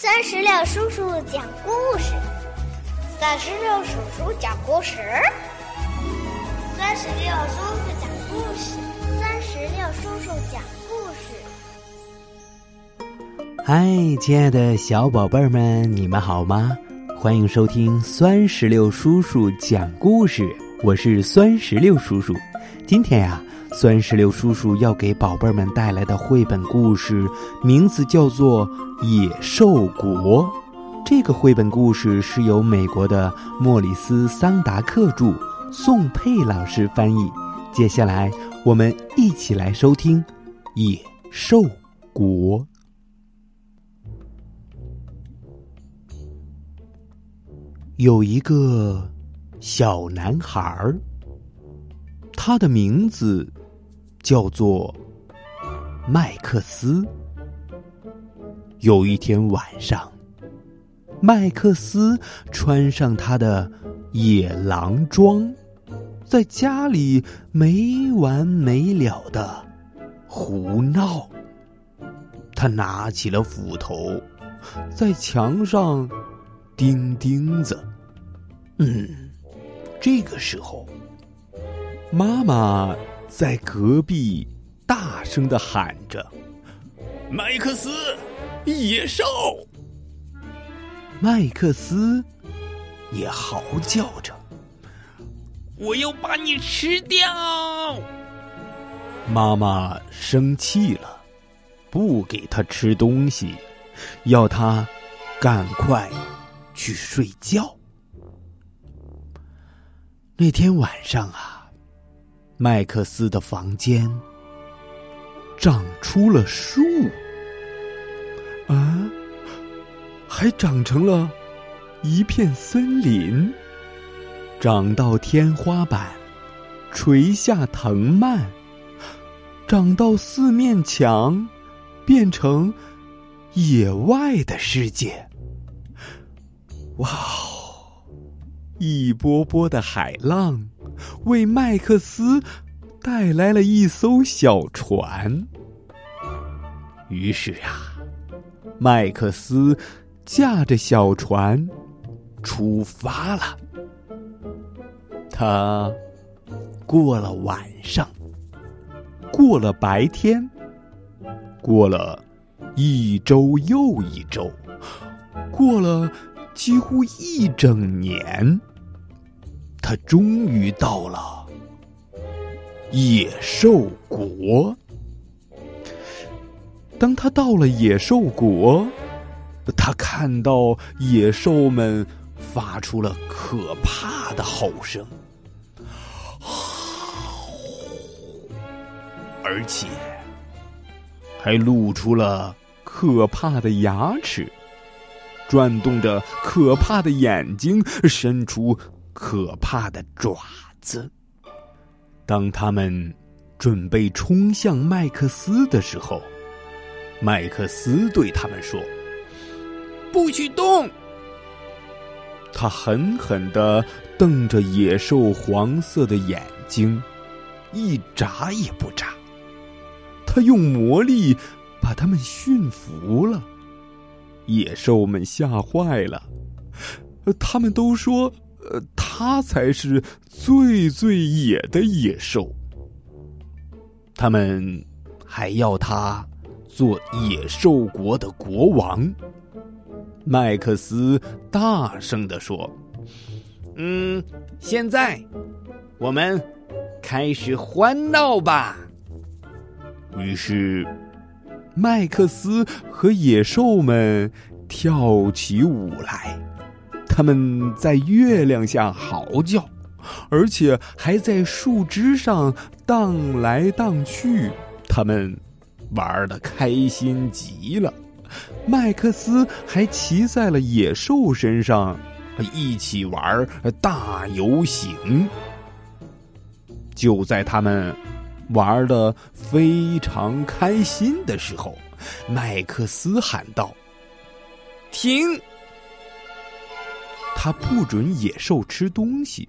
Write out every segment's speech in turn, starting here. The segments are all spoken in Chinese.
三十六叔叔讲故事，三十六叔叔讲故事，三十六叔叔讲故事，三十六叔叔讲故事。嗨，亲爱的小宝贝们，你们好吗？欢迎收听酸石榴叔叔讲故事，我是酸石榴叔叔。今天呀。酸石榴叔叔要给宝贝儿们带来的绘本故事，名字叫做《野兽国》。这个绘本故事是由美国的莫里斯·桑达克著，宋佩老师翻译。接下来，我们一起来收听《野兽国》。有一个小男孩儿，他的名字。叫做麦克斯。有一天晚上，麦克斯穿上他的野狼装，在家里没完没了的胡闹。他拿起了斧头，在墙上钉钉子。嗯，这个时候，妈妈。在隔壁大声的喊着：“麦克斯，野兽！”麦克斯也嚎叫着：“我要把你吃掉！”妈妈生气了，不给他吃东西，要他赶快去睡觉。那天晚上啊。麦克斯的房间长出了树，啊，还长成了一片森林，长到天花板，垂下藤蔓，长到四面墙，变成野外的世界。哇哦，一波波的海浪。为麦克斯带来了一艘小船。于是啊，麦克斯驾着小船出发了。他过了晚上，过了白天，过了一周又一周，过了几乎一整年。他终于到了野兽国。当他到了野兽国，他看到野兽们发出了可怕的吼声，而且还露出了可怕的牙齿，转动着可怕的眼睛，伸出。可怕的爪子。当他们准备冲向麦克斯的时候，麦克斯对他们说：“不许动！”他狠狠的瞪着野兽黄色的眼睛，一眨也不眨。他用魔力把他们驯服了。野兽们吓坏了，他们都说。呃，他才是最最野的野兽。他们还要他做野兽国的国王。麦克斯大声的说：“嗯，现在我们开始欢闹吧。”于是，麦克斯和野兽们跳起舞来。他们在月亮下嚎叫，而且还在树枝上荡来荡去。他们玩的开心极了。麦克斯还骑在了野兽身上，一起玩大游行。就在他们玩的非常开心的时候，麦克斯喊道：“停！”他不准野兽吃东西，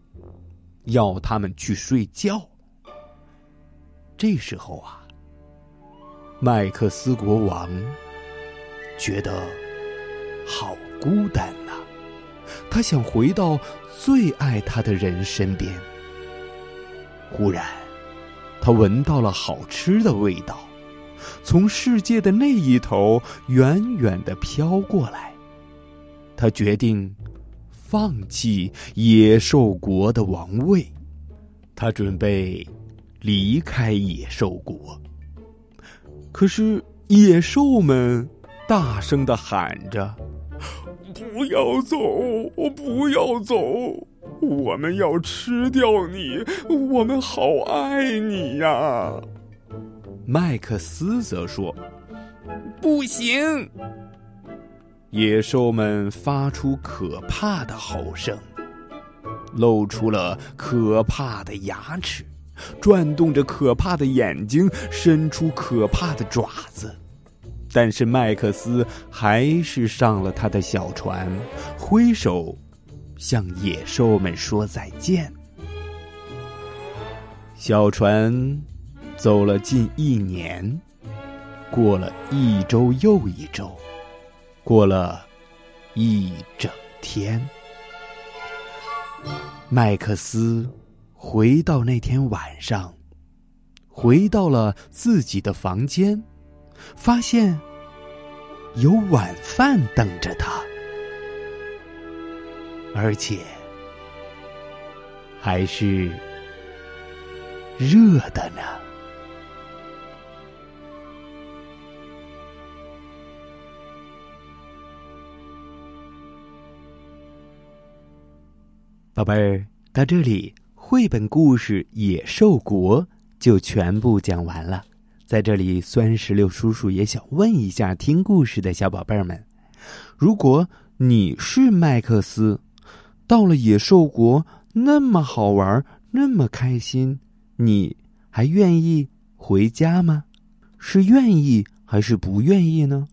要他们去睡觉。这时候啊，麦克斯国王觉得好孤单呐！他想回到最爱他的人身边。忽然，他闻到了好吃的味道，从世界的那一头远远的飘过来。他决定放弃野兽国的王位，他准备离开野兽国。可是野兽们大声的喊着：“不要走，不要走！我们要吃掉你，我们好爱你呀！”麦克斯则说：“不行！”野兽们发出可怕的吼声，露出了可怕的牙齿。转动着可怕的眼睛，伸出可怕的爪子，但是麦克斯还是上了他的小船，挥手向野兽们说再见。小船走了近一年，过了一周又一周，过了一整天，麦克斯。回到那天晚上，回到了自己的房间，发现有晚饭等着他，而且还是热的呢。宝贝儿，到这里。绘本故事《野兽国》就全部讲完了。在这里，酸石榴叔叔也想问一下听故事的小宝贝儿们：如果你是麦克斯，到了野兽国那么好玩，那么开心，你还愿意回家吗？是愿意还是不愿意呢？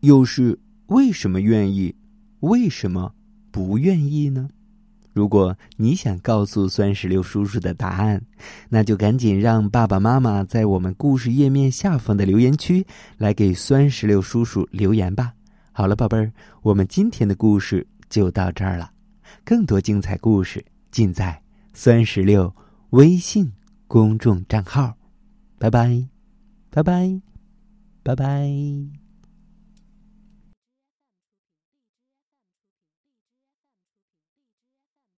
又是为什么愿意？为什么不愿意呢？如果你想告诉酸石榴叔叔的答案，那就赶紧让爸爸妈妈在我们故事页面下方的留言区来给酸石榴叔叔留言吧。好了，宝贝儿，我们今天的故事就到这儿了。更多精彩故事尽在酸石榴微信公众账号。拜拜，拜拜，拜拜。